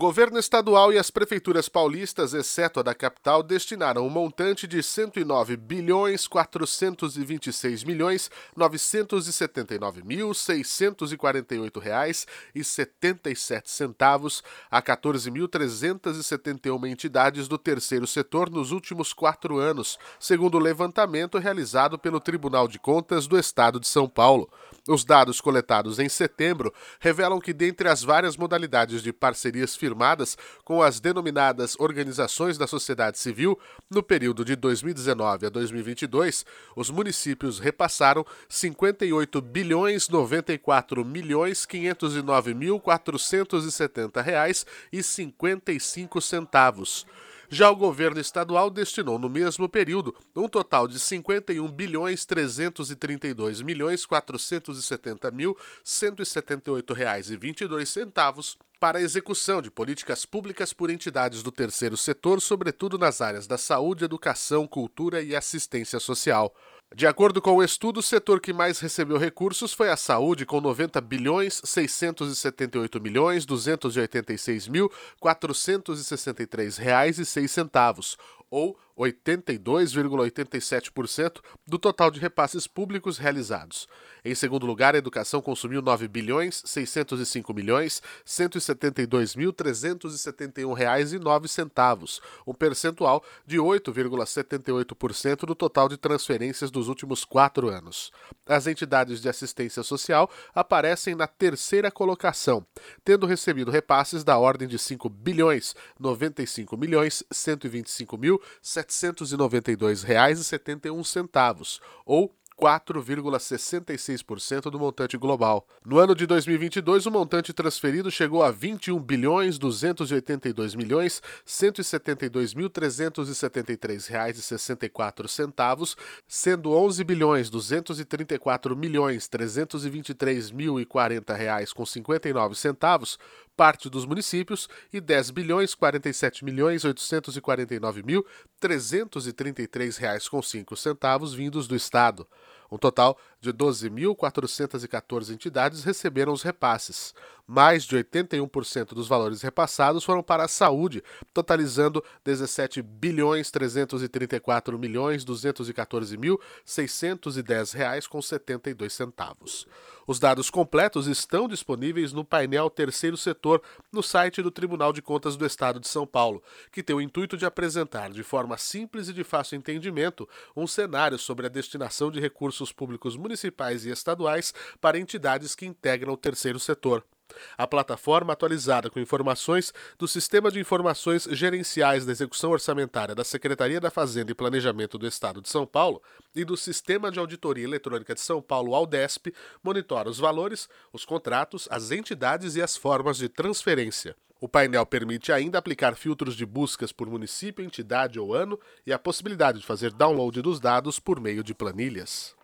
governo estadual e as prefeituras paulistas, exceto a da capital, destinaram um montante de 109 bilhões 426 milhões 979 mil 648 reais e 77 centavos a 14.371 entidades do terceiro setor nos últimos quatro anos, segundo o levantamento realizado pelo Tribunal de Contas do Estado de São Paulo. Os dados coletados em setembro revelam que, dentre as várias modalidades de parcerias firmadas com as denominadas organizações da sociedade civil, no período de 2019 a 2022, os municípios repassaram 58 bilhões 94 milhões 509 mil 470 reais e 55 centavos. Já o governo estadual destinou no mesmo período um total de 51 bilhões 332 milhões 470 mil 178 reais e 22 centavos para a execução de políticas públicas por entidades do terceiro setor, sobretudo nas áreas da saúde, educação, cultura e assistência social. De acordo com o estudo, o setor que mais recebeu recursos foi a saúde, com 90 bilhões 678 milhões 286 mil 463 reais e 6 centavos, ou 82,87% do total de repasses públicos realizados. Em segundo lugar, a educação consumiu 9 bilhões 605 milhões 172 mil 371 reais e 9 centavos, um percentual de 8,78% do total de transferências dos últimos quatro anos. As entidades de assistência social aparecem na terceira colocação, tendo recebido repasses da ordem de 5 bilhões 95 milhões 125 mil 792 reais e 71 centavos, ou 4,66% do montante global. No ano de 2022, o montante transferido chegou a 21 bilhões 282 milhões 172 mil 373 reais e 64 centavos, sendo 11 bilhões 234 milhões 323 mil e 40 reais com 59 centavos parte dos municípios e 10 bilhões 47 milhões 849 mil 333 reais com 5 centavos vindos do estado. Um total de 12.414 entidades receberam os repasses. Mais de 81% dos valores repassados foram para a saúde, totalizando 17 bilhões 334 milhões 214 mil 610 reais com 72 centavos. Os dados completos estão disponíveis no painel Terceiro Setor no site do Tribunal de Contas do Estado de São Paulo, que tem o intuito de apresentar de forma simples e de fácil entendimento um cenário sobre a destinação de recursos públicos municipais e estaduais para entidades que integram o terceiro setor. A plataforma atualizada com informações do Sistema de Informações Gerenciais da Execução Orçamentária da Secretaria da Fazenda e Planejamento do Estado de São Paulo e do Sistema de Auditoria Eletrônica de São Paulo, AUDESP, monitora os valores, os contratos, as entidades e as formas de transferência. O painel permite ainda aplicar filtros de buscas por município, entidade ou ano e a possibilidade de fazer download dos dados por meio de planilhas.